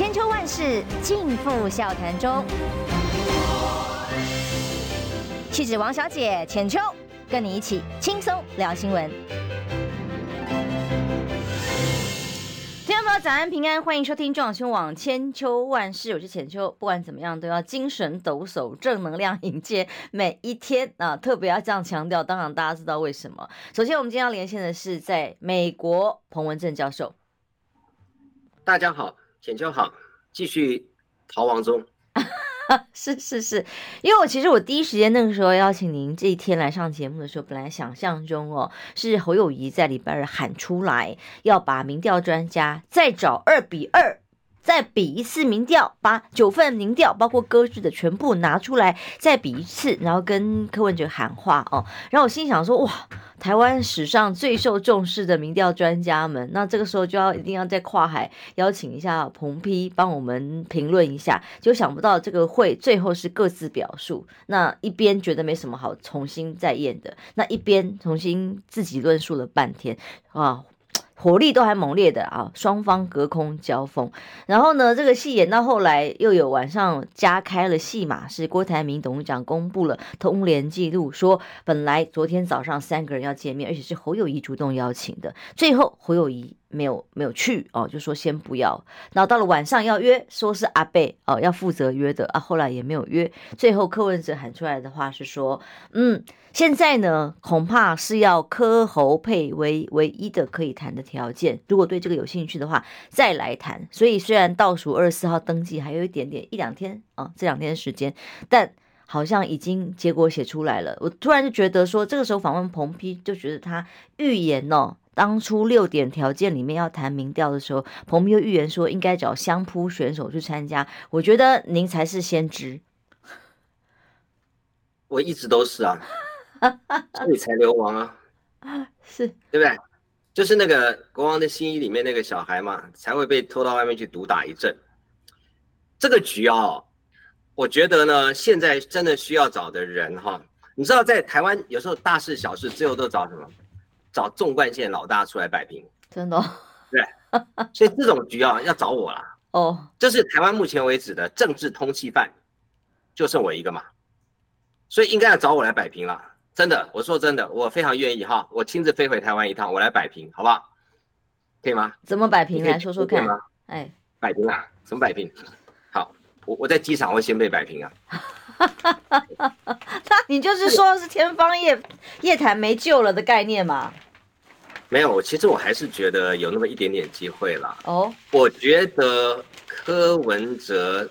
千秋万世尽付笑谈中。气质王小姐浅秋，跟你一起轻松聊新闻。听众朋友早安平安，欢迎收听中广新闻网千秋万世，我是浅秋。不管怎么样，都要精神抖擞，正能量迎接每一天啊！特别要这样强调，当然大家知道为什么。首先，我们今天要连线的是在美国彭文正教授。大家好，浅秋好，继续逃亡中。是是是，因为我其实我第一时间那个时候邀请您这一天来上节目的时候，本来想象中哦，是侯友谊在礼拜二喊出来要把民调专家再找二比二。再比一次民调，把九份民调包括歌剧的全部拿出来，再比一次，然后跟柯文哲喊话哦。然后我心想说，哇，台湾史上最受重视的民调专家们，那这个时候就要一定要再跨海邀请一下彭批帮我们评论一下。就想不到这个会最后是各自表述，那一边觉得没什么好重新再验的，那一边重新自己论述了半天啊。火力都还猛烈的啊，双方隔空交锋，然后呢，这个戏演到后来又有晚上加开了戏码，是郭台铭董事长公布了通联记录，说本来昨天早上三个人要见面，而且是侯友谊主动邀请的，最后侯友谊。没有没有去哦，就说先不要。然后到了晚上要约，说是阿伯哦要负责约的啊，后来也没有约。最后柯文哲喊出来的话是说，嗯，现在呢恐怕是要柯侯配为唯一的可以谈的条件。如果对这个有兴趣的话，再来谈。所以虽然倒数二十四号登记还有一点点一两天啊，这两天的时间，但好像已经结果写出来了。我突然就觉得说，这个时候访问彭丕，就觉得他预言哦。当初六点条件里面要谈民调的时候，彭丕又预言说应该找相扑选手去参加。我觉得您才是先知，我一直都是啊，所以才流亡啊，是对不对？就是那个国王的新衣里面那个小孩嘛，才会被拖到外面去毒打一阵。这个局啊，我觉得呢，现在真的需要找的人哈，你知道在台湾有时候大事小事最后都找什么？找纵贯线老大出来摆平，真的、哦，对，所以这种局啊要找我啦。哦，这是台湾目前为止的政治通缉犯，就剩我一个嘛，所以应该要找我来摆平了。真的，我说真的，我非常愿意哈，我亲自飞回台湾一趟，我来摆平，好不好？可以吗？怎么摆平？来说说看。吗哎，摆平啊？怎么摆平？好，我我在机场会先被摆平啊。那你就是说是天方夜夜谭没救了的概念吗？没有，其实我还是觉得有那么一点点机会了。哦，我觉得柯文哲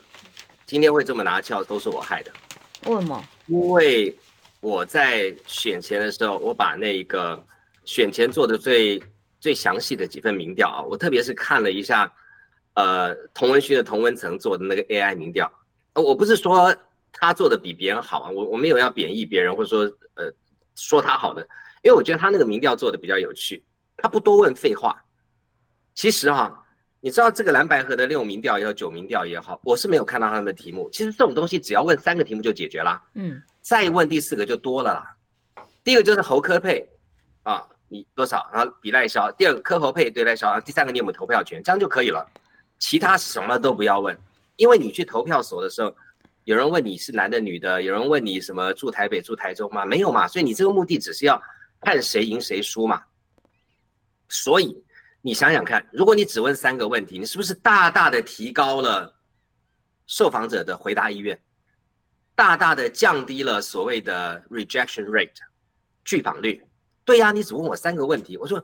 今天会这么拿翘，都是我害的。为什么？因为我在选前的时候，我把那个选前做的最最详细的几份民调啊，我特别是看了一下，呃，同文轩的同文层做的那个 AI 民调，呃，我不是说。他做的比别人好啊，我我没有要贬义别人或者说呃说他好的，因为我觉得他那个民调做的比较有趣，他不多问废话。其实哈，你知道这个蓝白河的六民调也好，九民调也好，我是没有看到他们的题目。其实这种东西只要问三个题目就解决了，嗯，再问第四个就多了啦。第一个就是侯科配啊，你多少，然后比赖萧；第二个科侯配对赖萧，然后第三个你有没有投票权，这样就可以了。其他什么都不要问，因为你去投票所的时候。有人问你是男的女的，有人问你什么住台北住台中吗？没有嘛，所以你这个目的只是要看谁赢谁输嘛。所以你想想看，如果你只问三个问题，你是不是大大的提高了受访者的回答意愿，大大的降低了所谓的 rejection rate 拒访率？对呀，你只问我三个问题，我说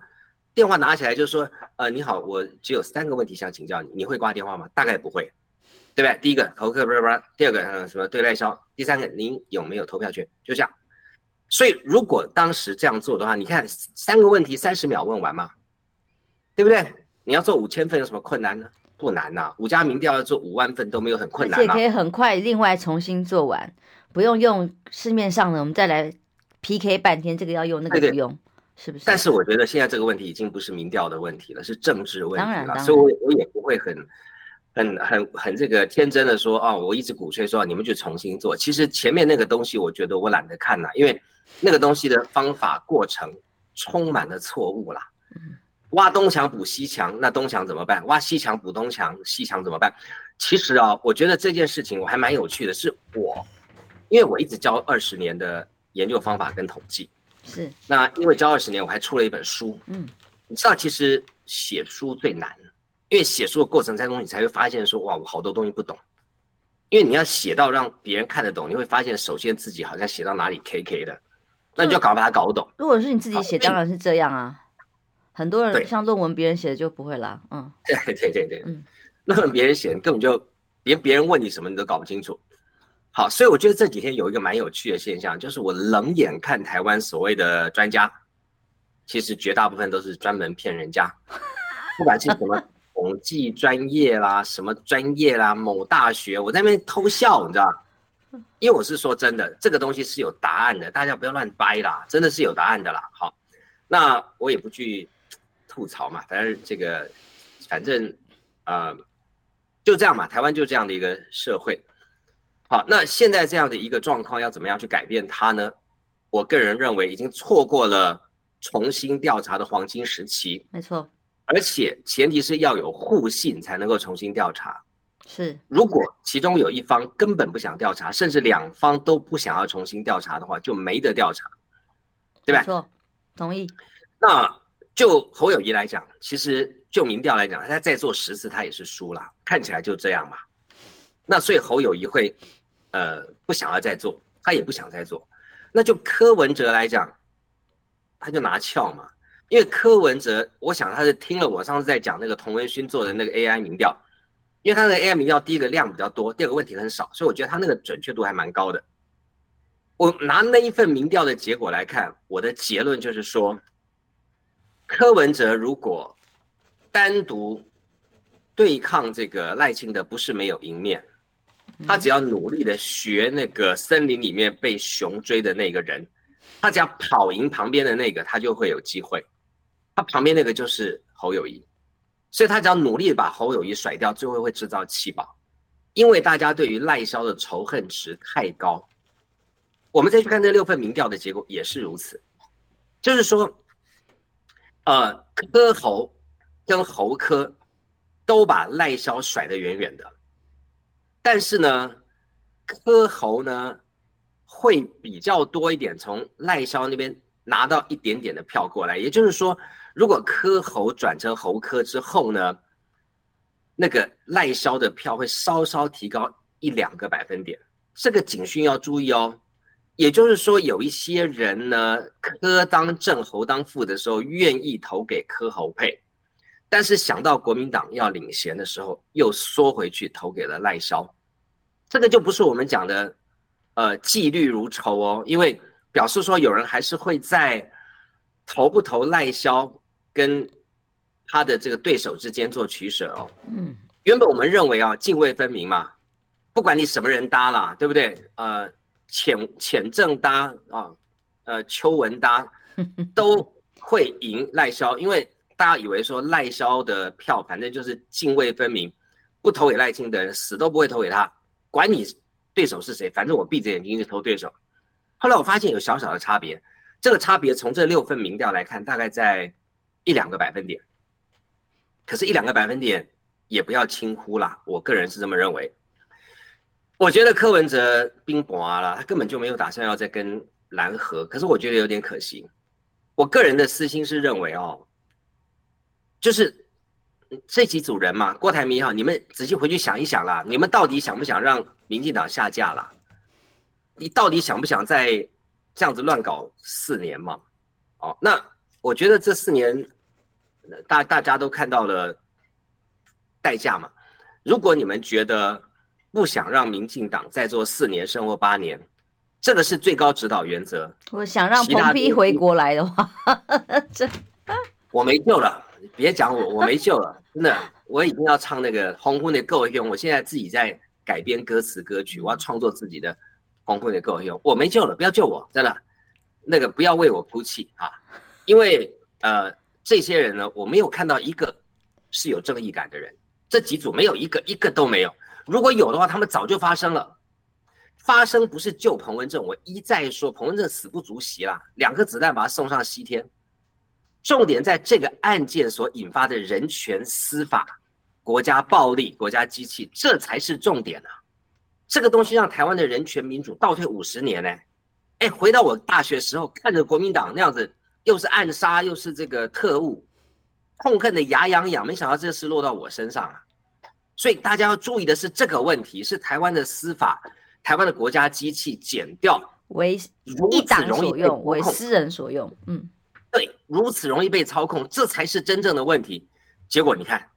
电话拿起来就说，呃，你好，我只有三个问题想请教你，你会挂电话吗？大概不会。对不对？第一个投客不是不是，第二个嗯什么对赖销，第三个您有没有投票权？就这样。所以如果当时这样做的话，你看三个问题三十秒问完嘛，对不对？你要做五千份有什么困难呢？不难呐、啊，五家民调要做五万份都没有很困难、啊，而且可以很快另外重新做完，不用用市面上的，我们再来 PK 半天，这个要用那个不用，是不是？但是我觉得现在这个问题已经不是民调的问题了，是政治问题了，所以我我也不会很。很很很这个天真的说啊、哦，我一直鼓吹说你们就重新做。其实前面那个东西，我觉得我懒得看了，因为那个东西的方法过程充满了错误啦。挖东墙补西墙，那东墙怎么办？挖西墙补东墙，西墙怎么办？其实啊，我觉得这件事情我还蛮有趣的，是我，因为我一直教二十年的研究方法跟统计，是。那因为教二十年，我还出了一本书，嗯，你知道，其实写书最难，因为写书的过程当中，你才会发现说，哇，我好多东西不懂，因为你要写到让别人看得懂，你会发现，首先自己好像写到哪里 K K 的，那你就要搞把它搞懂。如果是你自己写，当然是这样啊。很多人像论文，别人写的就不会啦。嗯，对对对对，嗯，论文别人写的根本就连别人问你什么你都搞不清楚。好，所以我觉得这几天有一个蛮有趣的现象，就是我冷眼看台湾所谓的专家，其实绝大部分都是专门骗人家，不管是什么统计专业啦，什么专业啦，某大学，我在那边偷笑，你知道？因为我是说真的，这个东西是有答案的，大家不要乱掰啦，真的是有答案的啦。好，那我也不去。吐槽嘛，反正这个，反正，呃，就这样嘛，台湾就这样的一个社会。好，那现在这样的一个状况要怎么样去改变它呢？我个人认为已经错过了重新调查的黄金时期。没错，而且前提是要有互信才能够重新调查。是，如果其中有一方根本不想调查，甚至两方都不想要重新调查的话，就没得调查，对吧？没错，同意。那。就侯友谊来讲，其实就民调来讲，他再做十次他也是输了，看起来就这样嘛。那所以侯友谊会，呃，不想要再做，他也不想再做。那就柯文哲来讲，他就拿翘嘛，因为柯文哲，我想他是听了我上次在讲那个童文勋做的那个 AI 民调，因为他的 AI 民调第一个量比较多，第二个问题很少，所以我觉得他那个准确度还蛮高的。我拿那一份民调的结果来看，我的结论就是说。柯文哲如果单独对抗这个赖清德，不是没有赢面，他只要努力的学那个森林里面被熊追的那个人，他只要跑赢旁边的那个，他就会有机会。他旁边那个就是侯友谊，所以他只要努力把侯友谊甩掉，最后会制造弃保，因为大家对于赖萧的仇恨值太高。我们再去看这六份民调的结果也是如此，就是说。呃，柯侯跟侯柯都把赖萧甩得远远的，但是呢，柯侯呢会比较多一点，从赖萧那边拿到一点点的票过来。也就是说，如果柯侯转成侯柯之后呢，那个赖萧的票会稍稍提高一两个百分点。这个警讯要注意哦。也就是说，有一些人呢，柯当正，侯当副的时候，愿意投给柯侯配，但是想到国民党要领衔的时候，又缩回去投给了赖萧，这个就不是我们讲的，呃，纪律如仇哦，因为表示说有人还是会在投不投赖萧跟他的这个对手之间做取舍哦。嗯，原本我们认为啊，泾渭分明嘛，不管你什么人搭啦，对不对？呃。浅浅正搭啊，呃，邱文搭 都会赢赖萧，因为大家以为说赖萧的票反正就是泾渭分明，不投给赖清德的人死都不会投给他，管你对手是谁，反正我闭着眼睛就投对手。后来我发现有小小的差别，这个差别从这六份民调来看，大概在一两个百分点，可是，一两个百分点也不要轻忽啦，我个人是这么认为。我觉得柯文哲兵薄了，他根本就没有打算要再跟蓝合。可是我觉得有点可惜。我个人的私心是认为哦，就是这几组人嘛，郭台铭哈，你们仔细回去想一想啦，你们到底想不想让民进党下架啦？你到底想不想再这样子乱搞四年嘛？哦，那我觉得这四年大大家都看到了代价嘛。如果你们觉得，不想让民进党再做四年甚或八年，这个是最高指导原则。我想让彭批回国来的话，这 我没救了，别讲我，我没救了，真的，我已经要唱那个《红昏的够用》，我现在自己在改编歌词歌曲，我要创作自己的《红昏的够用》，我没救了，不要救我，真的，那个不要为我哭泣啊，因为呃，这些人呢，我没有看到一个是有正义感的人，这几组没有一个，一个都没有。如果有的话，他们早就发生了。发生不是救彭文正，我一再说彭文正死不足惜啦，两颗子弹把他送上西天。重点在这个案件所引发的人权、司法、国家暴力、国家机器，这才是重点啊！这个东西让台湾的人权民主倒退五十年呢、欸。哎，回到我大学时候，看着国民党那样子，又是暗杀，又是这个特务，痛恨的牙痒痒。没想到这事落到我身上啊！所以大家要注意的是这个问题，是台湾的司法、台湾的国家机器剪掉为一党所用，为私人所用。嗯，对，如此容易被操控，这才是真正的问题。结果你看，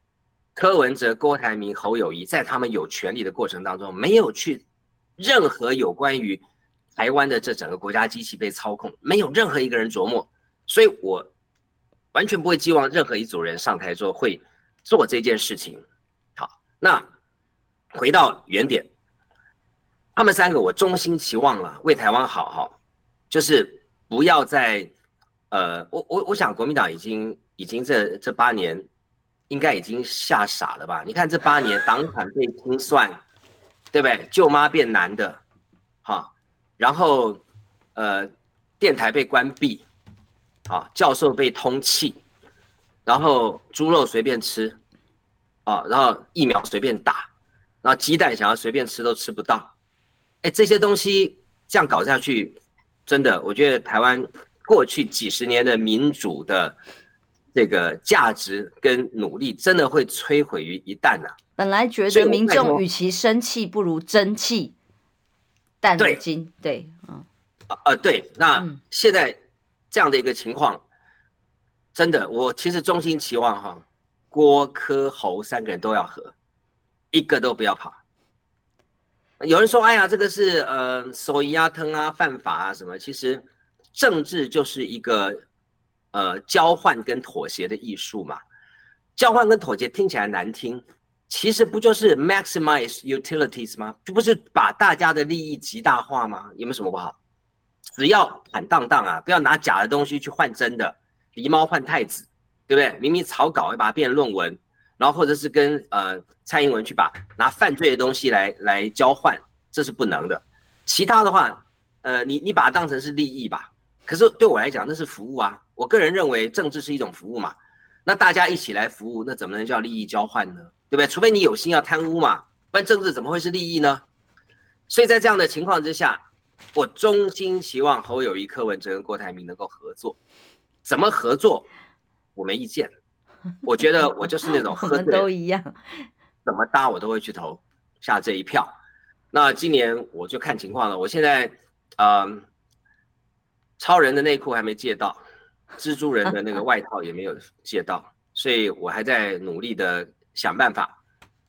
柯文哲、郭台铭、侯友谊在他们有权利的过程当中，没有去任何有关于。台湾的这整个国家机器被操控，没有任何一个人琢磨，所以我完全不会寄望任何一组人上台之后会做这件事情。好，那回到原点，他们三个我衷心期望了，为台湾好好，就是不要再呃，我我我想国民党已经已经这这八年应该已经吓傻了吧？你看这八年党产被清算，对不对？舅妈变男的，哈。然后，呃，电台被关闭，啊，教授被通气，然后猪肉随便吃，啊，然后疫苗随便打，然后鸡蛋想要随便吃都吃不到，哎，这些东西这样搞下去，真的，我觉得台湾过去几十年的民主的这个价值跟努力，真的会摧毁于一旦呐。本来觉得民众与其生气，不如争气。但对，对，嗯，呃对，那现在这样的一个情况，真的，我其实衷心期望哈，郭柯侯三个人都要和，一个都不要跑。有人说，哎呀，这个是呃，手压疼啊，犯法啊什么？其实政治就是一个呃交换跟妥协的艺术嘛，交换跟妥协听起来难听。其实不就是 maximize utilities 吗？这不是把大家的利益极大化吗？有没有什么不好？只要坦荡荡啊，不要拿假的东西去换真的，狸猫换太子，对不对？明明草稿要把它变论文，然后或者是跟呃蔡英文去把拿犯罪的东西来来交换，这是不能的。其他的话，呃，你你把它当成是利益吧。可是对我来讲，那是服务啊。我个人认为政治是一种服务嘛。那大家一起来服务，那怎么能叫利益交换呢？对不对？除非你有心要贪污嘛，不然政治怎么会是利益呢？所以在这样的情况之下，我衷心希望侯友谊、柯文哲跟郭台铭能够合作。怎么合作？我没意见。我觉得我就是那种 合作都一样，怎么搭我都会去投下这一票。那今年我就看情况了。我现在，嗯、呃，超人的内裤还没借到，蜘蛛人的那个外套也没有借到，所以我还在努力的。想办法，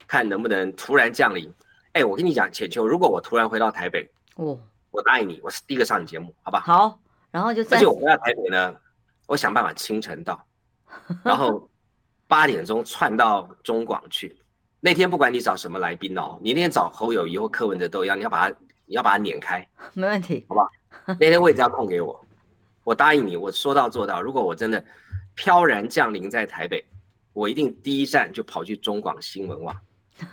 看能不能突然降临。哎，我跟你讲，浅秋，如果我突然回到台北，哦，我答应你，我是第一个上你节目，好吧？好，然后就而且我回到台北呢，我想办法清晨到，然后八点钟窜到中广去。那天不管你找什么来宾哦，你那天找侯友谊或柯文哲都一样，你要把它，你要把它撵开，没问题，好吧？那天位置要空给我，我答应你，我说到做到。如果我真的飘然降临在台北。我一定第一站就跑去中广新闻网，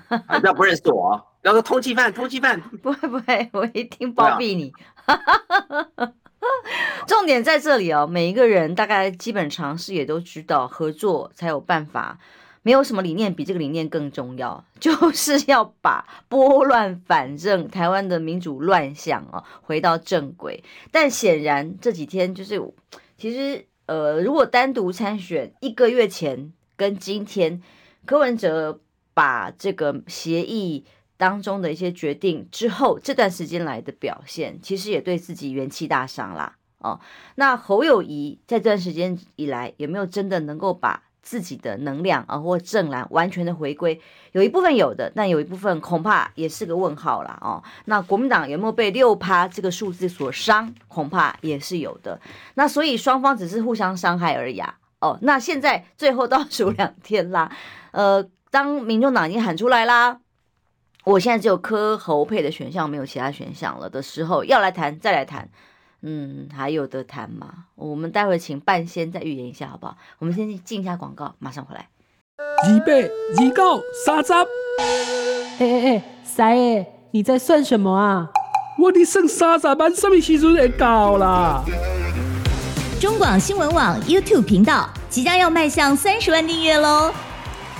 啊，不要不认识我，要说通缉犯，通缉犯，不会不会，我一定包庇你。重点在这里哦，每一个人大概基本常识也都知道，合作才有办法。没有什么理念比这个理念更重要，就是要把拨乱反正台湾的民主乱象啊回到正轨。但显然这几天就是，其实呃，如果单独参选，一个月前。跟今天柯文哲把这个协议当中的一些决定之后，这段时间来的表现，其实也对自己元气大伤啦。哦，那侯友宜在这段时间以来有没有真的能够把自己的能量啊或正蓝完全的回归？有一部分有的，但有一部分恐怕也是个问号啦。哦，那国民党有没有被六趴这个数字所伤？恐怕也是有的。那所以双方只是互相伤害而已。哦，那现在最后倒数两天啦，呃，当民众党已经喊出来啦，我现在只有柯侯配的选项，没有其他选项了的时候，要来谈再来谈，嗯，还有得谈吗？我们待会请半仙再预言一下好不好？我们先进一下广告，马上回来。二八二九三十，哎哎哎，三爷，你在算什么啊？我的剩三十万，什么时阵会到啦？中广新闻网 YouTube 频道即将要迈向三十万订阅喽！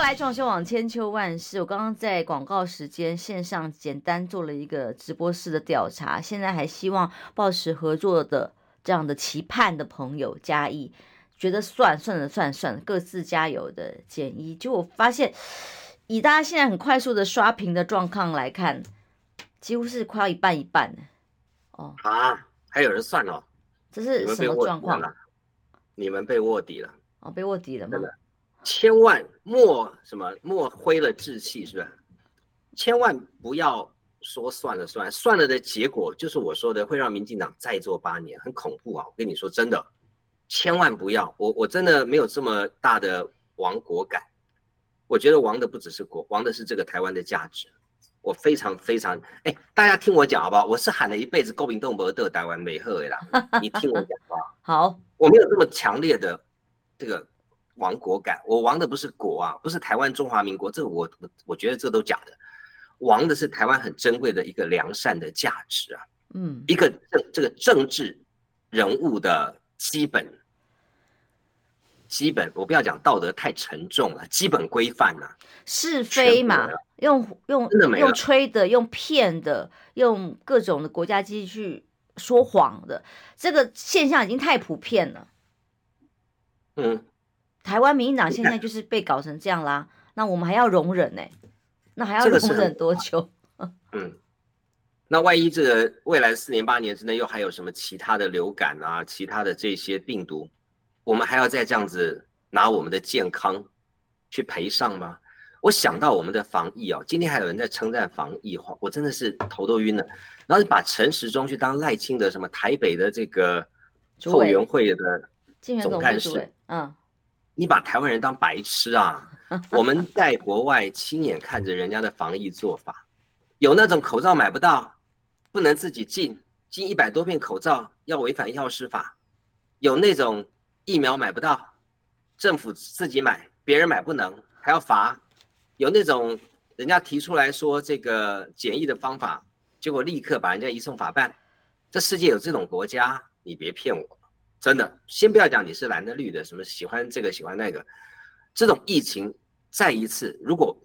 来，装修网千秋万世。我刚刚在广告时间线上简单做了一个直播室的调查，现在还希望抱持合作的这样的期盼的朋友加一，觉得算算了算算，各自加油的减一。就我发现。以大家现在很快速的刷屏的状况来看，几乎是快要一半一半哦啊，还有人算哦，这是什么状况？你们被卧底了哦，被卧底了吗？千万莫什么莫灰了志气，是不是？千万不要说算了算了，算了的结果就是我说的，会让民进党再做八年，很恐怖啊！我跟你说真的，千万不要，我我真的没有这么大的亡国感。我觉得亡的不只是国，亡的是这个台湾的价值。我非常非常哎，大家听我讲好不好？我是喊了一辈子“国民动不得台湾美好”的啦，你听我讲好不好？好，我没有这么强烈的这个亡国感。我亡的不是国啊，不是台湾中华民国，这个我我我觉得这都假的。亡的是台湾很珍贵的一个良善的价值啊，嗯，一个政这个政治人物的基本。基本我不要讲道德太沉重了，基本规范呐，是非嘛，用用用吹的，用骗的，用各种的国家机器去说谎的，这个现象已经太普遍了。嗯，台湾民进党现在就是被搞成这样啦，那我们还要容忍呢、欸？那还要容忍多久？嗯，那万一这个未来四年八年之内又还有什么其他的流感啊，其他的这些病毒？我们还要再这样子拿我们的健康去赔上吗？我想到我们的防疫啊，今天还有人在称赞防疫，我真的是头都晕了。然后把陈时中去当赖清德什么台北的这个后援会的总干事，嗯，你把台湾人当白痴啊？我们在国外亲眼看着人家的防疫做法，有那种口罩买不到，不能自己进，进一百多片口罩要违反药师法，有那种。疫苗买不到，政府自己买，别人买不能，还要罚。有那种人家提出来说这个检疫的方法，结果立刻把人家移送法办。这世界有这种国家，你别骗我，真的。先不要讲你是蓝的绿的，什么喜欢这个喜欢那个，这种疫情再一次，如果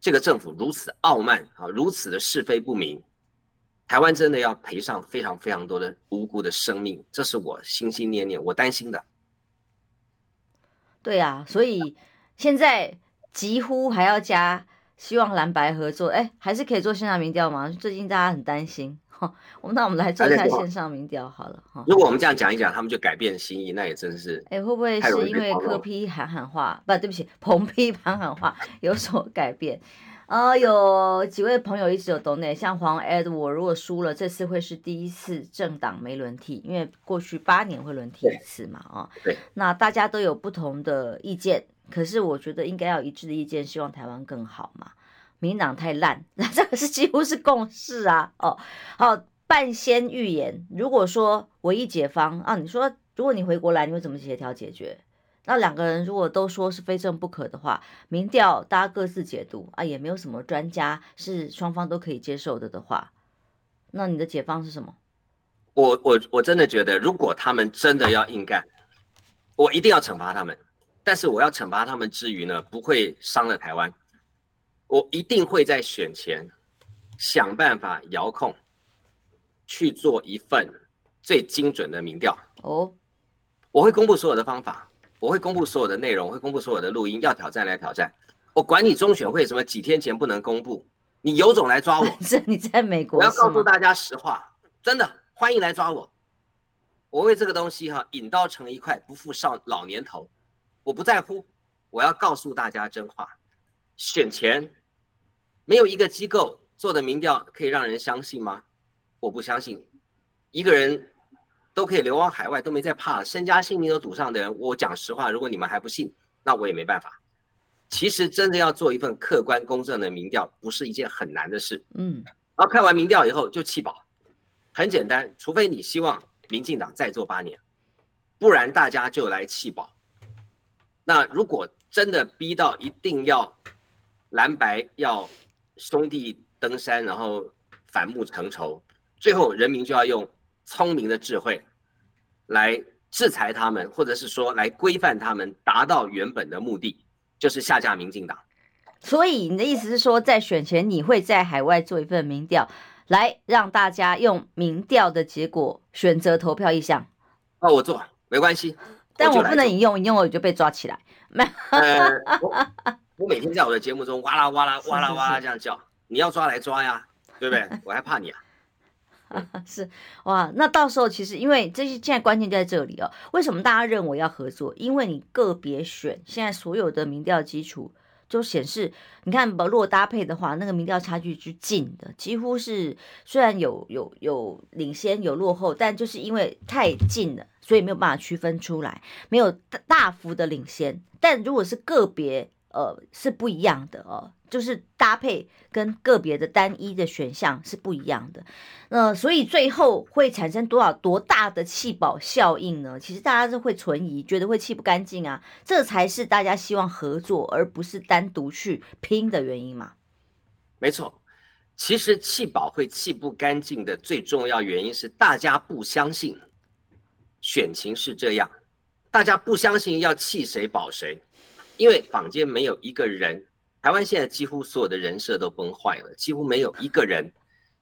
这个政府如此傲慢啊，如此的是非不明，台湾真的要赔上非常非常多的无辜的生命，这是我心心念念，我担心的。对啊，所以现在几乎还要加，希望蓝白合作。哎，还是可以做线上民调吗？最近大家很担心。哈，我们那我们来做一下线上民调好了。哈，如果我们这样讲一讲，他们就改变心意，那也真是。哎，会不会是因为柯批喊喊话？不，对不起，彭批喊喊话有所改变？呃，有几位朋友一直有 donate，像黄 Edward，如果输了，这次会是第一次政党没轮替，因为过去八年会轮替一次嘛，啊，对，那大家都有不同的意见，可是我觉得应该要一致的意见，希望台湾更好嘛。民党太烂，那这个是几乎是共识啊，哦，好，半仙预言，如果说唯一解方啊，你说如果你回国来，你会怎么协调解决？那两个人如果都说是非正不可的话，民调大家各自解读啊，也没有什么专家是双方都可以接受的的话，那你的解方是什么？我我我真的觉得，如果他们真的要硬干，我一定要惩罚他们。但是我要惩罚他们之余呢，不会伤了台湾。我一定会在选前想办法遥控，去做一份最精准的民调。哦，我会公布所有的方法。我会公布所有的内容，我会公布所有的录音。要挑战来挑战，我管你中选会什么几天前不能公布，你有种来抓我！是你在美国，我要告诉大家实话，真的欢迎来抓我。我为这个东西哈引刀成一块，不负少老年头。我不在乎，我要告诉大家真话。选前没有一个机构做的民调可以让人相信吗？我不相信，一个人。都可以流亡海外，都没在怕，身家性命都赌上的人，我讲实话，如果你们还不信，那我也没办法。其实真的要做一份客观公正的民调，不是一件很难的事。嗯，然后看完民调以后就弃保，很简单，除非你希望民进党再做八年，不然大家就来弃保。那如果真的逼到一定要蓝白要兄弟登山，然后反目成仇，最后人民就要用聪明的智慧来制裁他们，或者是说来规范他们，达到原本的目的。就是下架民进党，所以你的意思是说，在选前你会在海外做一份民调，来让大家用民调的结果选择投票意向。哦，我做没关系，但我不能引用，引用我就被抓起来。呃，我我每天在我的节目中哇啦哇啦哇啦哇啦这样叫，你要抓来抓呀，对不对？我还怕你啊？是哇，那到时候其实因为这些现在关键就在这里哦。为什么大家认为要合作？因为你个别选，现在所有的民调基础就显示，你看，如果搭配的话，那个民调差距是近的，几乎是虽然有有有领先有落后，但就是因为太近了，所以没有办法区分出来，没有大幅的领先。但如果是个别，呃，是不一样的哦。就是搭配跟个别的单一的选项是不一样的，那所以最后会产生多少多大的气保效应呢？其实大家是会存疑，觉得会气不干净啊，这才是大家希望合作而不是单独去拼的原因嘛。没错，其实气保会气不干净的最重要原因是大家不相信选情是这样，大家不相信要气谁保谁，因为坊间没有一个人。台湾现在几乎所有的人设都崩坏了，几乎没有一个人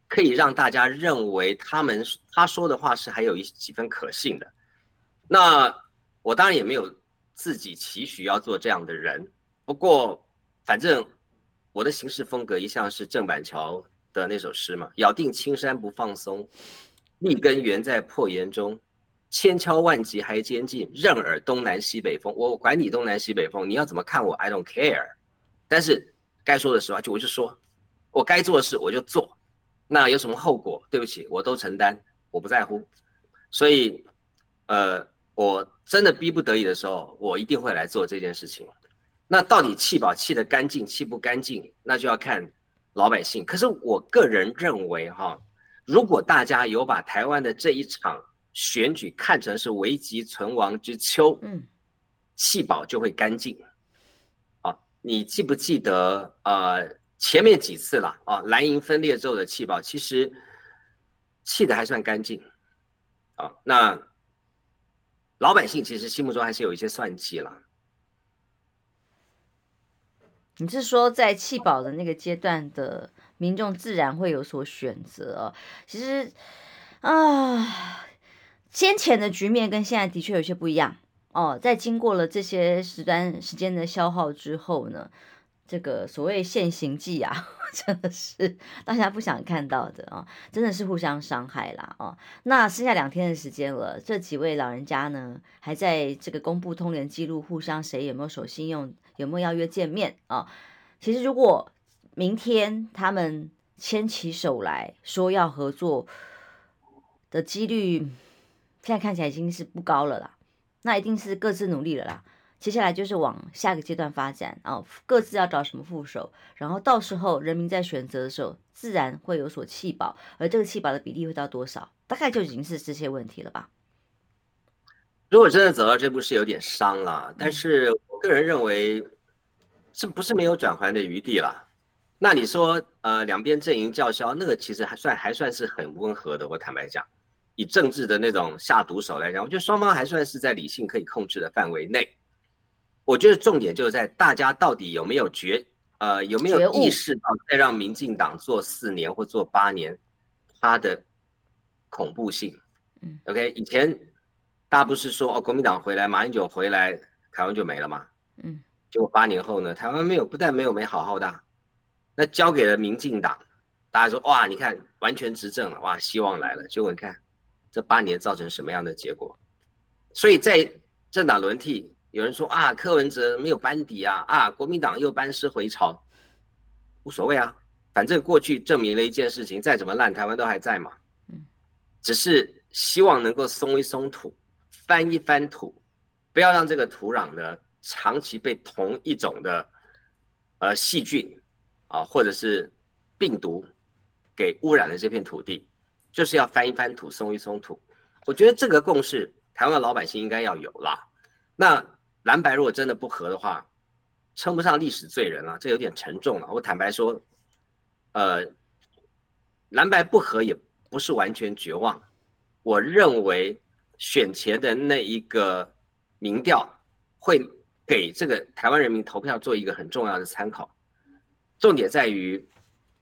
可以让大家认为他们他说的话是还有一几分可信的。那我当然也没有自己期许要做这样的人，不过反正我的行事风格一向是郑板桥的那首诗嘛：“咬定青山不放松，立根原在破岩中，千敲万击还坚劲，任尔东南西北风。”我管你东南西北风，你要怎么看我？I don't care。但是该说的实话就我就说，我该做的事我就做，那有什么后果？对不起，我都承担，我不在乎。所以，呃，我真的逼不得已的时候，我一定会来做这件事情。那到底气保弃得干净，气不干净，那就要看老百姓。可是我个人认为，哈，如果大家有把台湾的这一场选举看成是危急存亡之秋，嗯，弃保就会干净。啊你记不记得呃前面几次了啊？蓝营分裂之后的弃保，其实弃的还算干净啊。那老百姓其实心目中还是有一些算计了。你是说在弃保的那个阶段的民众自然会有所选择？其实啊，先前的局面跟现在的确有些不一样。哦，在经过了这些时段时间的消耗之后呢，这个所谓现行记啊，真的是大家不想看到的啊、真的是互相伤害啦哦。那剩下两天的时间了，这几位老人家呢，还在这个公布通联记录，互相谁有没有守信用，有没有要约见面啊、其实如果明天他们牵起手来说要合作的几率，现在看起来已经是不高了啦。那一定是各自努力了啦，接下来就是往下个阶段发展啊，各自要找什么副手，然后到时候人民在选择的时候，自然会有所弃保，而这个弃保的比例会到多少，大概就已经是这些问题了吧。如果真的走到这步是有点伤了，但是我个人认为，这不是没有转圜的余地了。那你说，呃，两边阵营叫嚣，那个其实还算还算是很温和的，我坦白讲。以政治的那种下毒手来讲，我觉得双方还算是在理性可以控制的范围内。我觉得重点就是在大家到底有没有觉，呃，有没有意识到再让民进党做四年或做八年，它的恐怖性。嗯，OK，以前大家不是说哦，国民党回来，马英九回来，台湾就没了吗？嗯，结果八年后呢，台湾没有，不但没有没好好的，那交给了民进党，大家说哇，你看完全执政了，哇，希望来了。结果你看。这八年造成什么样的结果？所以在政党轮替，有人说啊，柯文哲没有班底啊，啊，国民党又班师回朝，无所谓啊，反正过去证明了一件事情，再怎么烂，台湾都还在嘛。只是希望能够松一松土，翻一翻土，不要让这个土壤呢长期被同一种的呃细菌啊或者是病毒给污染了这片土地，就是要翻一翻土，松一松土。我觉得这个共识，台湾的老百姓应该要有啦。那蓝白如果真的不合的话，称不上历史罪人了，这有点沉重了。我坦白说，呃，蓝白不合也不是完全绝望。我认为选前的那一个民调会给这个台湾人民投票做一个很重要的参考，重点在于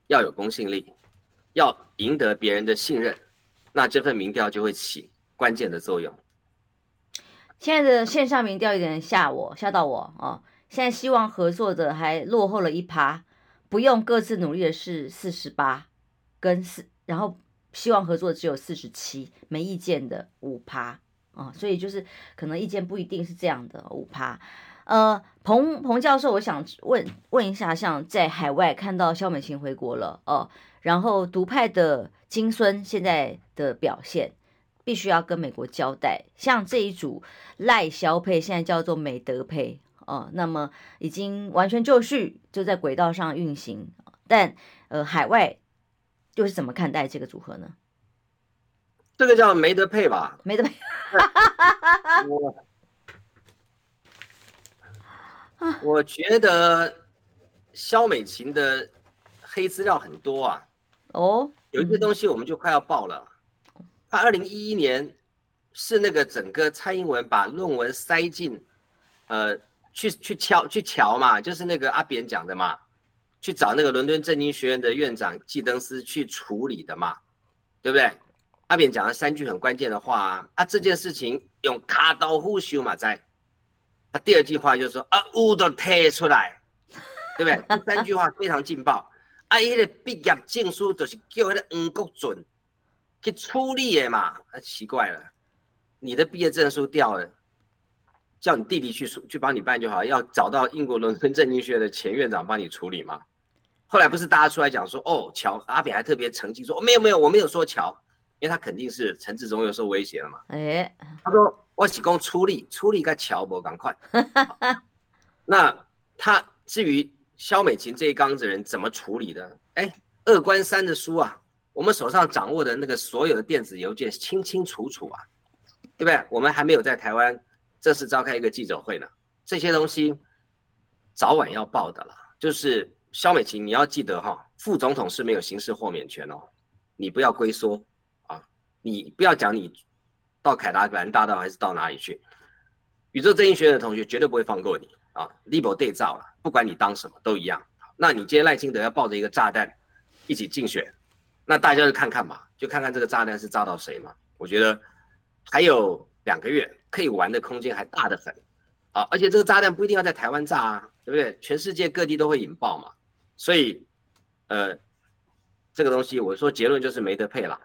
要有公信力，要赢得别人的信任，那这份民调就会起关键的作用。现在的线上民调有点吓我，吓到我哦。现在希望合作的还落后了一趴，不用各自努力的是四十八跟四，然后希望合作只有四十七，没意见的五趴啊，所以就是可能意见不一定是这样的五趴。呃，彭彭教授，我想问问一下，像在海外看到肖美琴回国了哦，然后独派的金孙现在的表现。必须要跟美国交代，像这一组赖萧配，现在叫做美德配哦，那么已经完全就绪，就在轨道上运行。但呃，海外又是怎么看待这个组合呢？这个叫没得配吧？没得配。我我觉得肖美琴的黑资料很多啊。哦，有一些东西我们就快要爆了。他二零一一年是那个整个蔡英文把论文塞进，呃，去去敲去瞧嘛，就是那个阿扁讲的嘛，去找那个伦敦政经学院的院长季登斯去处理的嘛，对不对？阿扁讲了三句很关键的话啊，啊这件事情用卡刀互修嘛在，他第二句话就是说啊乌都推出来，对不对？第三句话非常劲爆，啊，伊个毕业证书就是叫那个黄国准。去处理的嘛？啊，奇怪了，你的毕业证书掉了，叫你弟弟去去帮你办就好，要找到英国伦敦政经学院的前院长帮你处理嘛。后来不是大家出来讲说，哦，乔阿扁还特别澄清说，哦，没有没有，我没有说乔，因为他肯定是陈志忠又受威胁了嘛。哎，他说我只供处理，处理个乔不赶快。那他至于萧美琴这一缸子人怎么处理的？哎，二关三的书啊。我们手上掌握的那个所有的电子邮件清清楚楚啊，对不对？我们还没有在台湾正式召开一个记者会呢，这些东西早晚要报的了。就是萧美琴，你要记得哈，副总统是没有刑事豁免权哦，你不要龟缩啊，你不要讲你到凯达格兰大道还是到哪里去，宇宙正义学院的同学绝对不会放过你啊，Libo 对照了，不管你当什么都一样。那你今天赖清德要抱着一个炸弹一起竞选。那大家就看看吧，就看看这个炸弹是炸到谁嘛。我觉得还有两个月可以玩的空间还大得很，啊，而且这个炸弹不一定要在台湾炸啊，对不对？全世界各地都会引爆嘛。所以，呃，这个东西我说结论就是没得配了。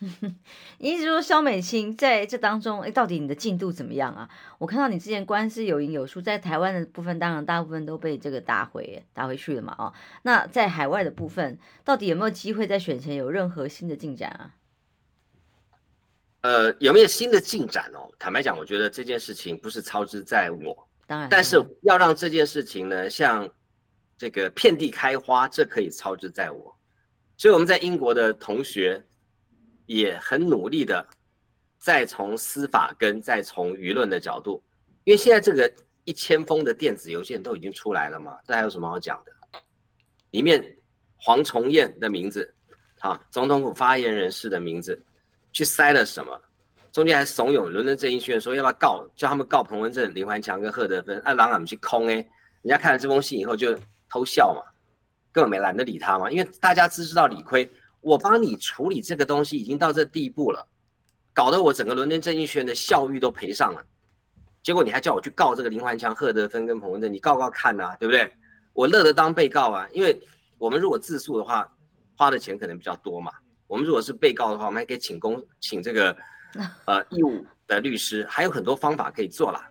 你一直说萧美琴在这当中，哎，到底你的进度怎么样啊？我看到你之前官司有赢有输，在台湾的部分，当然大部分都被这个打回打回去了嘛，哦，那在海外的部分，到底有没有机会在选前有任何新的进展啊？呃，有没有新的进展哦？坦白讲，我觉得这件事情不是操之在我，当然，但是要让这件事情呢，像这个遍地开花，这可以操之在我。所以我们在英国的同学。也很努力的，再从司法跟再从舆论的角度，因为现在这个一千封的电子邮件都已经出来了嘛，这还有什么好讲的？里面黄崇彦的名字，啊，总统府发言人士的名字，去塞了什么？中间还怂恿伦敦政经学院说要不要告，叫他们告彭文正、林环强跟贺德芬，啊，让他们去空哎，人家看了这封信以后就偷笑嘛，根本没懒得理他嘛，因为大家知知道理亏。我帮你处理这个东西已经到这地步了，搞得我整个伦敦政经学院的效誉都赔上了。结果你还叫我去告这个林环强、贺德芬跟彭文正，你告告看呐、啊，对不对？我乐得当被告啊，因为我们如果自诉的话，花的钱可能比较多嘛。我们如果是被告的话，我们还可以请公请这个 呃义务的律师，还有很多方法可以做啦。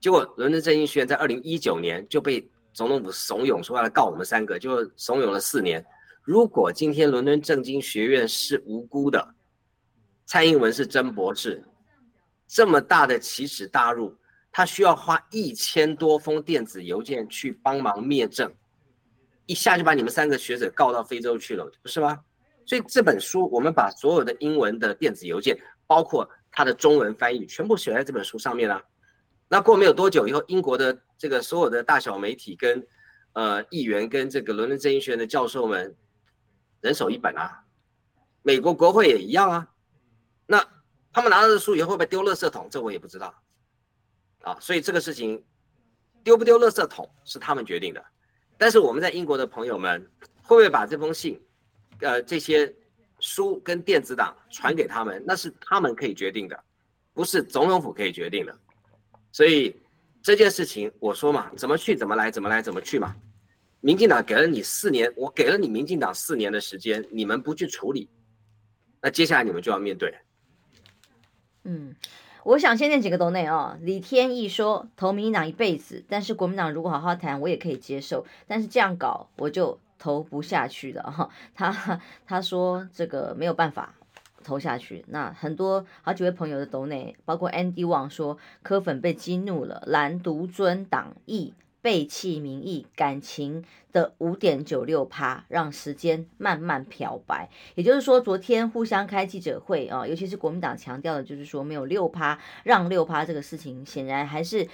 结果伦敦政经学院在二零一九年就被总统府怂恿说要来告我们三个，就怂恿了四年。如果今天伦敦政经学院是无辜的，蔡英文是真博士，这么大的奇耻大辱，他需要花一千多封电子邮件去帮忙灭证，一下就把你们三个学者告到非洲去了，不是吗？所以这本书，我们把所有的英文的电子邮件，包括它的中文翻译，全部写在这本书上面了。那过没有多久以后，英国的这个所有的大小媒体跟呃议员跟这个伦敦政经学院的教授们，人手一本啊。美国国会也一样啊。那他们拿到这书以后会不会丢垃圾桶？这我也不知道。啊，所以这个事情丢不丢垃圾桶是他们决定的，但是我们在英国的朋友们会不会把这封信，呃，这些书跟电子档传给他们，那是他们可以决定的，不是总统府可以决定的。所以这件事情我说嘛，怎么去怎么来，怎么来怎么去嘛。民进党给了你四年，我给了你民进党四年的时间，你们不去处理，那接下来你们就要面对。嗯。我想先念几个抖内啊。李天义说投民进党一辈子，但是国民党如果好好谈，我也可以接受。但是这样搞，我就投不下去了哈。他他说这个没有办法投下去。那很多好几位朋友的抖内，包括 Andy Wang 说柯粉被激怒了，蓝独尊党意。背弃民意，感情的五点九六趴，让时间慢慢漂白。也就是说，昨天互相开记者会啊，尤其是国民党强调的，就是说没有六趴让六趴这个事情，显然还是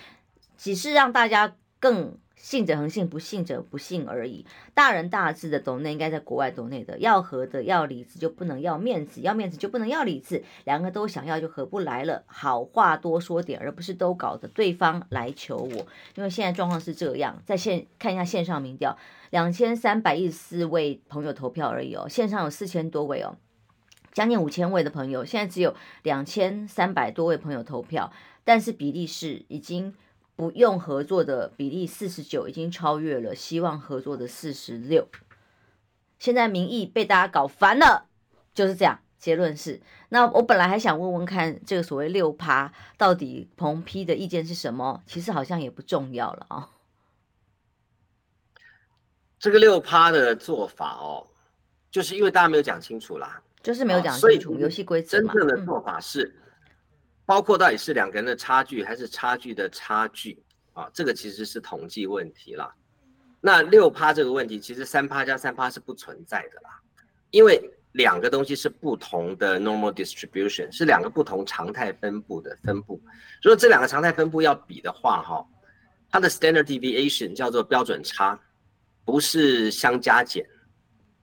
只是让大家更。信者恒信，不信者不信而已。大人大智的懂内应该在国外懂内的，要合的要理智就不能要面子，要面子就不能要理智，两个都想要就合不来了。好话多说点，而不是都搞得对方来求我。因为现在状况是这样，在线看一下线上民调，两千三百一十四位朋友投票而已哦，线上有四千多位哦，将近五千位的朋友，现在只有两千三百多位朋友投票，但是比例是已经。不用合作的比例四十九，已经超越了希望合作的四十六。现在民意被大家搞烦了，就是这样。结论是，那我本来还想问问看，这个所谓六趴到底彭批的意见是什么？其实好像也不重要了啊。这个六趴的做法哦，就是因为大家没有讲清楚啦，就是没有讲清楚游戏规则。真正的做法是。嗯包括到底是两个人的差距，还是差距的差距啊？这个其实是统计问题啦。那六趴这个问题，其实三趴加三趴是不存在的啦，因为两个东西是不同的 normal distribution，是两个不同常态分布的分布。如果这两个常态分布要比的话，哈，它的 standard deviation 叫做标准差，不是相加减，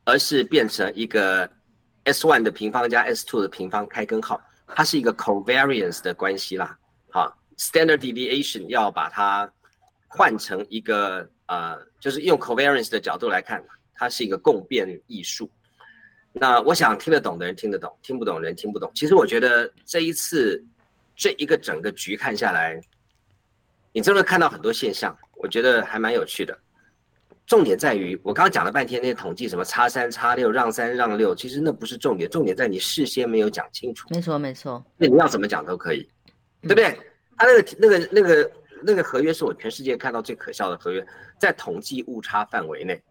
而是变成一个 s one 的平方加 s two 的平方开根号。它是一个 covariance 的关系啦，好，standard deviation 要把它换成一个呃，就是用 covariance 的角度来看，它是一个共变艺术。那我想听得懂的人听得懂，听不懂的人听不懂。其实我觉得这一次这一个整个局看下来，你真的看到很多现象，我觉得还蛮有趣的。重点在于，我刚刚讲了半天那些统计，什么差三差六让三让六，其实那不是重点，重点在你事先没有讲清楚。没错没错，那你要怎么讲都可以，对不对？他那个那个那个那个合约是我全世界看到最可笑的合约，在统计误差范围内。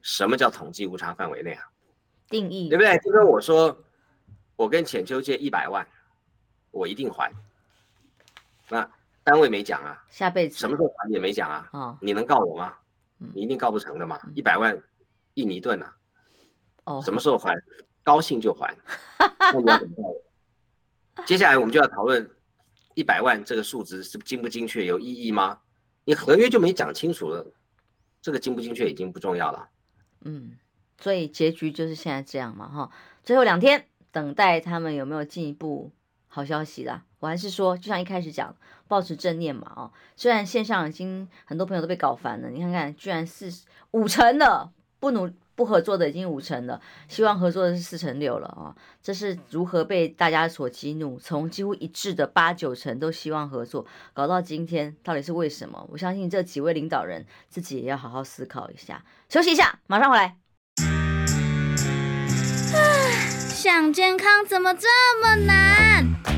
什么叫统计误差范围内啊？定义对不对？就跟我说，我跟浅秋借一百万，我一定还。那单位没讲啊，下辈子什么时候还也没讲啊。哦，你能告我吗？你一定告不成的嘛，一百万印尼盾呐，哦，什么时候还？高兴就还。那你要怎么办？接下来我们就要讨论一百万这个数值是精不精确，有意义吗？你合约就没讲清楚了，这个精不精确已经不重要了。嗯，所以结局就是现在这样嘛，哈，最后两天等待他们有没有进一步好消息啦。我还是说，就像一开始讲，保持正念嘛，哦，虽然线上已经很多朋友都被搞烦了，你看看，居然四五成了，不努不合作的已经五成了，希望合作的是四成六了啊，哦，这是如何被大家所激怒？从几乎一致的八九成都希望合作，搞到今天，到底是为什么？我相信这几位领导人自己也要好好思考一下。休息一下，马上回来。想健康怎么这么难？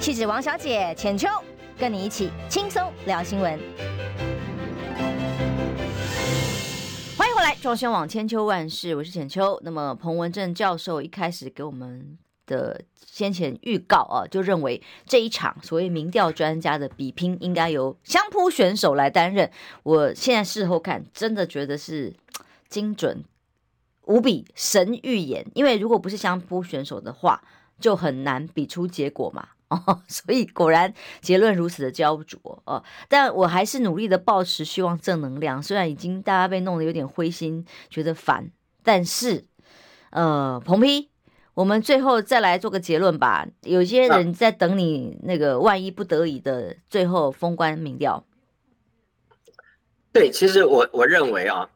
气质王小姐浅秋，跟你一起轻松聊新闻。欢迎回来，中宣网千秋万世，我是浅秋。那么彭文正教授一开始给我们的先前预告啊，就认为这一场所谓民调专家的比拼应该由相扑选手来担任。我现在事后看，真的觉得是 精准无比，神预言。因为如果不是相扑选手的话，就很难比出结果嘛。哦，所以果然结论如此的焦灼哦，但我还是努力的保持希望正能量。虽然已经大家被弄得有点灰心，觉得烦，但是呃，彭批，我们最后再来做个结论吧。有些人在等你那个万一不得已的最后封关民调。对，其实我我认为啊，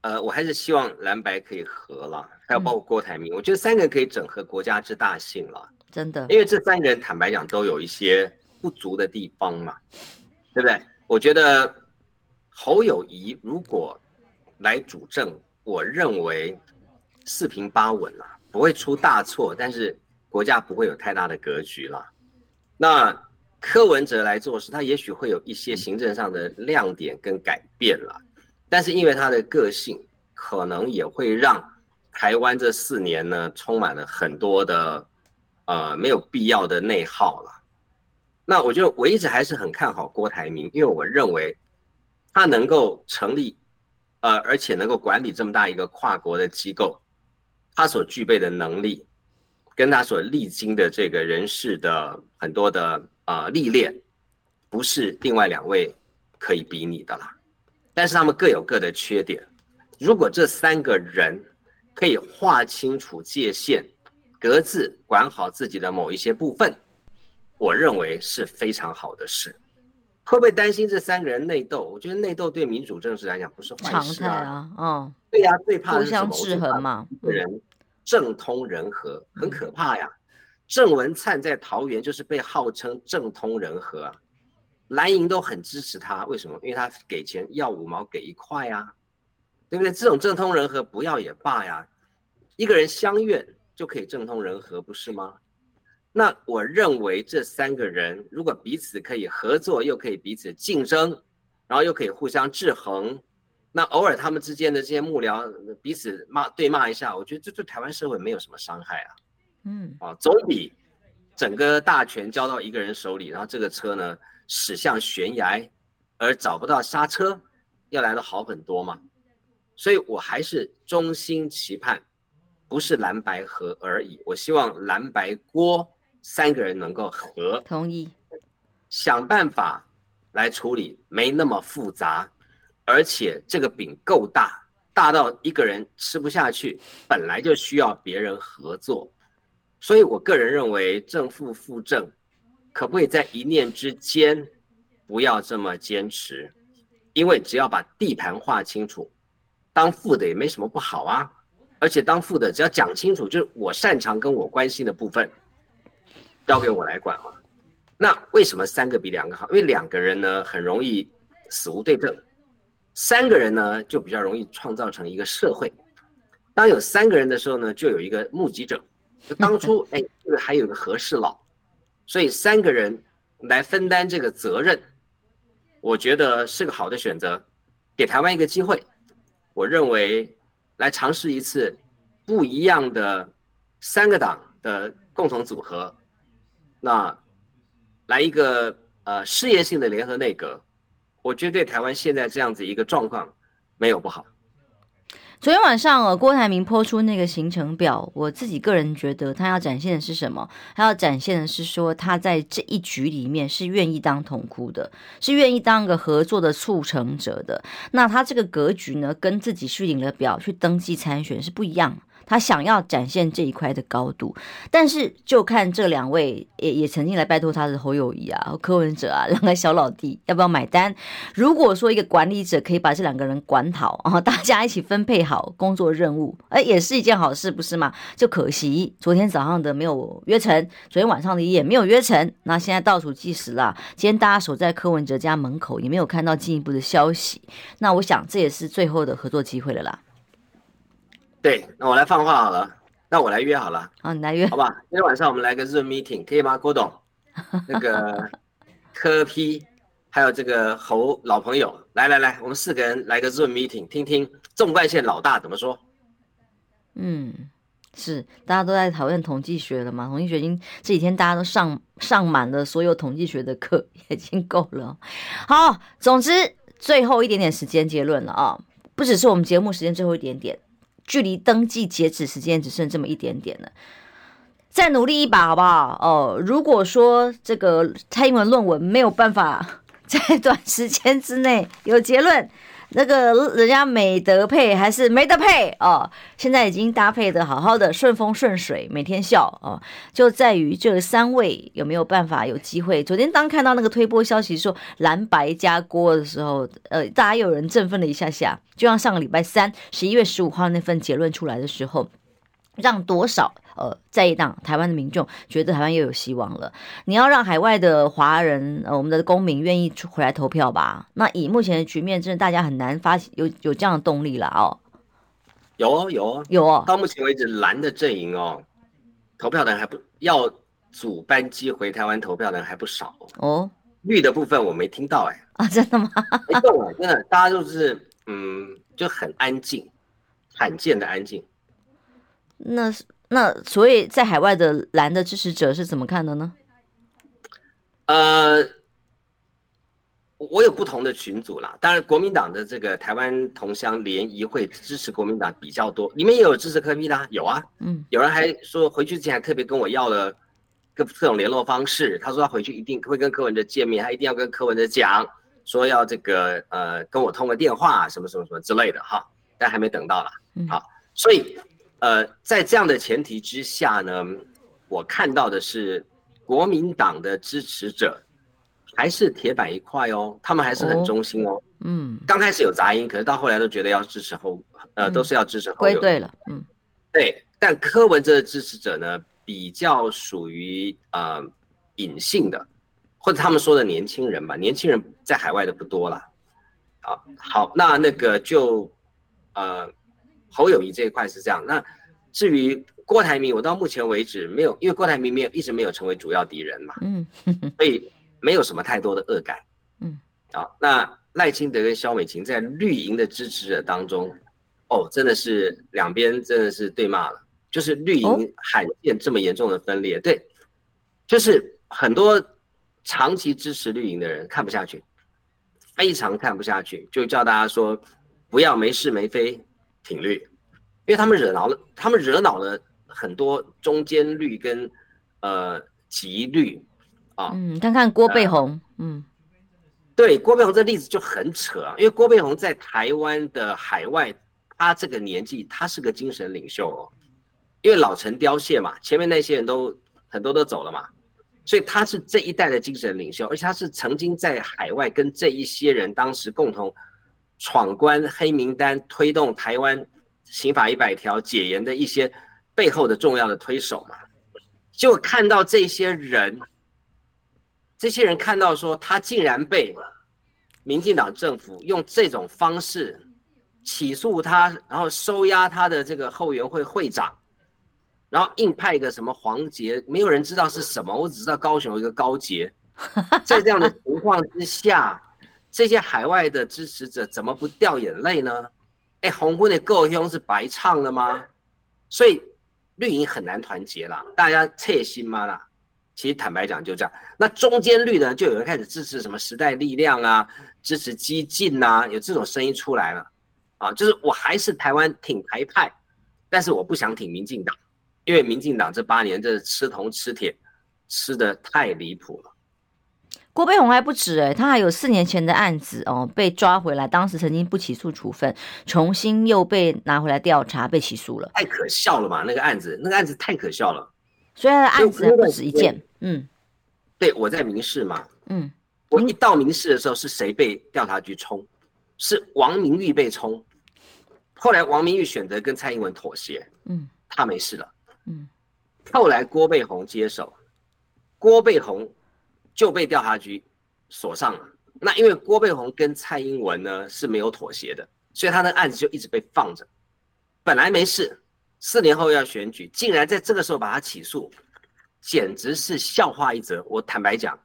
呃，我还是希望蓝白可以合了，还有包括郭台铭，嗯、我觉得三个人可以整合国家之大幸了。真的，因为这三个人坦白讲都有一些不足的地方嘛，对不对？我觉得侯友宜如果来主政，我认为四平八稳了，不会出大错，但是国家不会有太大的格局了。那柯文哲来做事，他也许会有一些行政上的亮点跟改变了，但是因为他的个性，可能也会让台湾这四年呢充满了很多的。呃，没有必要的内耗了。那我就我一直还是很看好郭台铭，因为我认为他能够成立，呃，而且能够管理这么大一个跨国的机构，他所具备的能力，跟他所历经的这个人事的很多的呃历练，不是另外两位可以比拟的啦。但是他们各有各的缺点。如果这三个人可以划清楚界限。各自管好自己的某一些部分，我认为是非常好的事。会不会担心这三个人内斗？我觉得内斗对民主政治来讲不是坏事啊。啊，嗯，对呀，最怕的是制衡嘛。人政通人和，很可怕呀。郑文灿在桃园就是被号称政通人和啊，蓝营都很支持他。为什么？因为他给钱要五毛给一块呀，对不对？这种政通人和不要也罢呀。一个人相愿。就可以政通人和，不是吗？那我认为这三个人如果彼此可以合作，又可以彼此竞争，然后又可以互相制衡，那偶尔他们之间的这些幕僚彼此骂对骂一下，我觉得这对台湾社会没有什么伤害啊。嗯，啊，总比整个大权交到一个人手里，然后这个车呢驶向悬崖而找不到刹车要来的好很多嘛。所以我还是衷心期盼。不是蓝白合而已，我希望蓝白锅三个人能够合，同意，想办法来处理，没那么复杂，而且这个饼够大，大到一个人吃不下去，本来就需要别人合作，所以我个人认为正负负正，可不可以在一念之间，不要这么坚持，因为只要把地盘划清楚，当负的也没什么不好啊。而且当副的，只要讲清楚，就是我擅长跟我关心的部分，交给我来管嘛。那为什么三个比两个好？因为两个人呢很容易死无对证，三个人呢就比较容易创造成一个社会。当有三个人的时候呢，就有一个目击者。就当初 哎，这个还有个和事佬，所以三个人来分担这个责任，我觉得是个好的选择，给台湾一个机会。我认为。来尝试一次不一样的三个党的共同组合，那来一个呃事业性的联合内阁，我觉得对台湾现在这样子一个状况没有不好。昨天晚上，呃，郭台铭抛出那个行程表，我自己个人觉得他要展现的是什么？他要展现的是说他在这一局里面是愿意当同哭的，是愿意当个合作的促成者的。那他这个格局呢，跟自己去领了表去登记参选是不一样。他想要展现这一块的高度，但是就看这两位也也曾经来拜托他的侯友宜啊、柯文哲啊 两个小老弟要不要买单。如果说一个管理者可以把这两个人管好，然 后大家一起分配好。工作任务，哎，也是一件好事，不是吗？就可惜昨天早上的没有约成，昨天晚上的也没有约成，那现在倒数计时了。今天大家守在柯文哲家门口，也没有看到进一步的消息。那我想这也是最后的合作机会了啦。对，那我来放话好了，那我来约好了。好，你来约，好吧？今天晚上我们来个 Zoom meeting，可以吗？郭董，那个柯 P。还有这个侯老朋友，来来来，我们四个人来个 Zoom meeting，听听纵贯线老大怎么说。嗯，是，大家都在讨论统计学了嘛？统计学已经这几天大家都上上满了所有统计学的课，已经够了。好，总之最后一点点时间结论了啊，不只是我们节目时间最后一点点，距离登记截止时间只剩这么一点点了，再努力一把好不好？哦，如果说这个蔡英文论文没有办法。在短时间之内有结论，那个人家美德配还是没得配哦。现在已经搭配的好好的，顺风顺水，每天笑哦。就在于这三位有没有办法有机会。昨天当看到那个推播消息说蓝白加锅的时候，呃，大家有人振奋了一下下。就像上个礼拜三十一月十五号那份结论出来的时候，让多少？呃，在一档台湾的民众觉得台湾又有希望了。你要让海外的华人，呃，我们的公民愿意回来投票吧？那以目前的局面，真的大家很难发有有这样的动力了哦。有哦，有哦，有哦。到目前为止，蓝的阵营哦，投票的人还不要组班机回台湾投票的人还不少哦。绿的部分我没听到哎。啊，真的吗？没动啊，真的，大家就是嗯，就很安静，罕见的安静。那是。那所以，在海外的蓝的支持者是怎么看的呢？呃，我有不同的群组啦。当然，国民党的这个台湾同乡联谊会支持国民党比较多，里面也有支持科密的，有啊。嗯，有人还说回去之前还特别跟我要了各各种联络方式，他说他回去一定会跟柯文哲见面，他一定要跟柯文哲讲，说要这个呃跟我通个电话，什么什么什么之类的哈，但还没等到啦。嗯，好，所以。呃，在这样的前提之下呢，我看到的是国民党的支持者还是铁板一块哦，他们还是很忠心哦。嗯，刚开始有杂音，可是到后来都觉得要支持后，呃，都是要支持后。归队了，嗯，对。但柯文哲的支持者呢，比较属于呃隐性的，或者他们说的年轻人吧，年轻人在海外的不多了。啊，好，那那个就呃。侯友谊这一块是这样，那至于郭台铭，我到目前为止没有，因为郭台铭没有一直没有成为主要敌人嘛，嗯，所以没有什么太多的恶感，嗯，好，那赖清德跟萧美琴在绿营的支持者当中，哦，真的是两边真的是对骂了，就是绿营罕见这么严重的分裂，对，就是很多长期支持绿营的人看不下去，非常看不下去，就叫大家说不要没事没非。挺绿，因为他们惹恼了，他们惹恼了很多中间绿跟呃极绿啊。嗯，看看郭背红，嗯，对，郭背红这例子就很扯啊，因为郭背红在台湾的海外，他这个年纪，他是个精神领袖哦。因为老成凋谢嘛，前面那些人都很多都走了嘛，所以他是这一代的精神领袖，而且他是曾经在海外跟这一些人当时共同。闯关黑名单，推动台湾刑法一百条解严的一些背后的重要的推手嘛，就看到这些人，这些人看到说他竟然被民进党政府用这种方式起诉他，然后收押他的这个后援会会长，然后硬派一个什么黄杰，没有人知道是什么，我只知道高雄有一个高杰，在这样的情况之下。这些海外的支持者怎么不掉眼泪呢？哎，红婚的够凶是白唱了吗？所以绿营很难团结了，大家切心吗啦？其实坦白讲就这样。那中间绿的就有人开始支持什么时代力量啊，支持激进啊，有这种声音出来了啊。就是我还是台湾挺台派，但是我不想挺民进党，因为民进党这八年这吃铜吃铁吃得太离谱了。郭背红还不止诶，他还有四年前的案子哦，被抓回来，当时曾经不起诉处分，重新又被拿回来调查，被起诉了。太可笑了嘛，那个案子，那个案子太可笑了。所以他的案子还不止一件，嗯，对，我在民事嘛，嗯，我一到民事的时候，是谁被调查局冲？是王明玉被冲，后来王明玉选择跟蔡英文妥协，嗯，他没事了，嗯。后来郭背红接手，郭背红就被调查局锁上了。那因为郭背红跟蔡英文呢是没有妥协的，所以他的案子就一直被放着。本来没事，四年后要选举，竟然在这个时候把他起诉，简直是笑话一则。我坦白讲，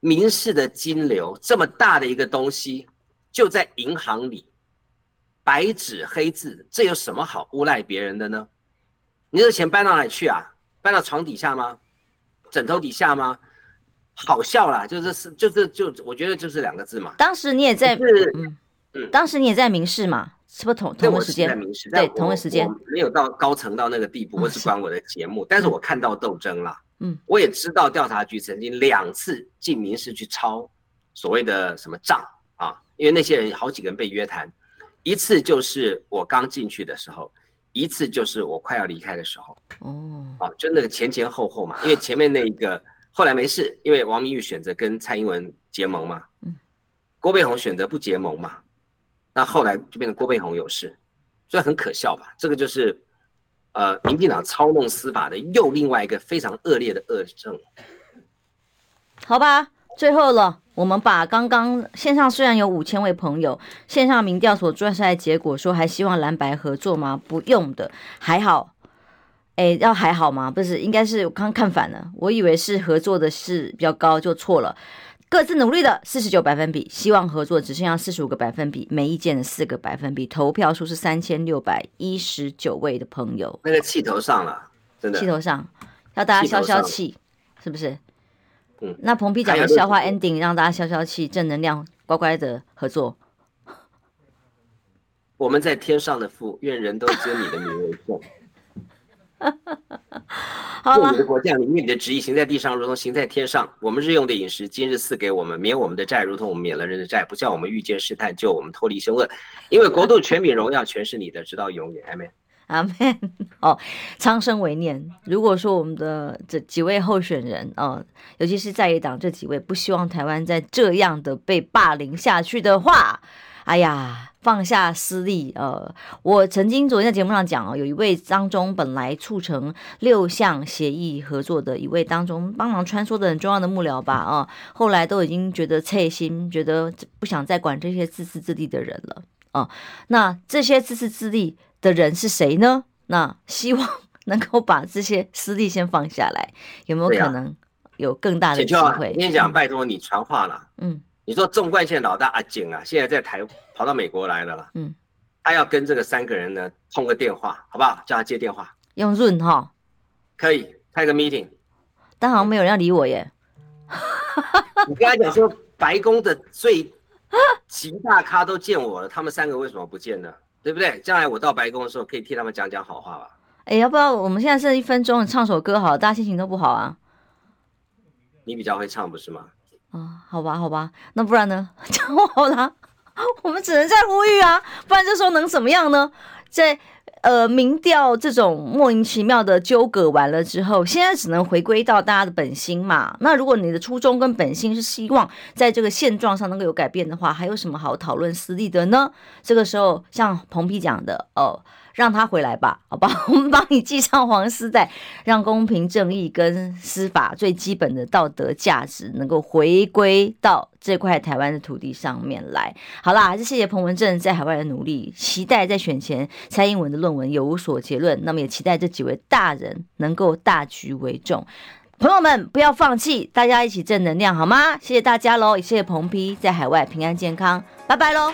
民事的金流这么大的一个东西，就在银行里。白纸黑字，这有什么好诬赖别人的呢？你这钱搬到哪里去啊？搬到床底下吗？枕头底下吗？好笑啦，就是是就是就我觉得就是两个字嘛。当时你也在，是嗯嗯，当时你也在民视嘛？是不是同同个时间？对，同个时间。没有到高层到那个地步，我只管我的节目，但是我看到斗争啦。嗯，我也知道调查局曾经两次进民事去抄所谓的什么账啊，因为那些人好几个人被约谈。一次就是我刚进去的时候，一次就是我快要离开的时候。哦，啊，就那个前前后后嘛，因为前面那一个后来没事，因为王明玉选择跟蔡英文结盟嘛，嗯，郭背红选择不结盟嘛，那后来就变成郭背红有事，所以很可笑吧？这个就是，呃，民进党操弄司法的又另外一个非常恶劣的恶政。好吧，最后了。我们把刚刚线上虽然有五千位朋友，线上民调所出来的结果说还希望蓝白合作吗？不用的，还好。哎，要还好吗？不是，应该是我刚刚看反了，我以为是合作的是比较高，就错了。各自努力的四十九百分比，希望合作只剩下四十五个百分比，没意见的四个百分比，投票数是三千六百一十九位的朋友。那个气头上了，真的。气头上，要大家消消气，是不是？嗯，那彭批讲的笑话 ending，让大家消消气，正能量，乖乖的合作。我们在天上的父，愿人都接你的名为圣。好了，你的国降临，愿你的旨意行在地上，如同行在天上。我们日用的饮食，今日赐给我们，免我们的债，如同我们免了人的债，不叫我们遇见试探，救我们脱离凶恶。因为 国度、权柄、荣耀，全是你的，直到永远。阿门。阿门。哦，苍生为念。如果说我们的这几位候选人哦，尤其是在野党这几位，不希望台湾再这样的被霸凌下去的话，哎呀，放下私利。呃，我曾经昨天在节目上讲哦，有一位当中本来促成六项协议合作的一位当中帮忙穿梭的很重要的幕僚吧，啊、呃，后来都已经觉得切心，觉得不想再管这些自私自利的人了。哦、呃，那这些自私自利。的人是谁呢？那希望能够把这些私利先放下来，有没有可能有更大的机会？你讲，拜托你传话了。嗯，你说纵贯线老大阿景啊，现在在台跑到美国来了啦。嗯，他要跟这个三个人呢通个电话，好不好？叫他接电话。用润哈？可以开个 meeting，但好像没有人要理我耶。你跟他讲说，白宫的最极大咖都见我了，他们三个为什么不见呢？对不对？将来我到白宫的时候，可以替他们讲讲好话吧。哎，要不要我们现在剩一分钟，唱首歌好，大家心情都不好啊。你比较会唱，不是吗？啊、好吧，好吧，那不然呢？讲好了，我们只能再呼吁啊，不然这时候能怎么样呢？在。呃，民调这种莫名其妙的纠葛完了之后，现在只能回归到大家的本心嘛。那如果你的初衷跟本心是希望在这个现状上能够有改变的话，还有什么好讨论私利的呢？这个时候，像彭皮讲的哦。让他回来吧，好吧，我们帮你系上黄丝带，让公平正义跟司法最基本的道德价值能够回归到这块台湾的土地上面来。好啦，还是谢谢彭文正在海外的努力，期待在选前蔡英文的论文有所结论。那么也期待这几位大人能够大局为重，朋友们不要放弃，大家一起正能量好吗？谢谢大家喽，也谢谢彭批在海外平安健康，拜拜喽。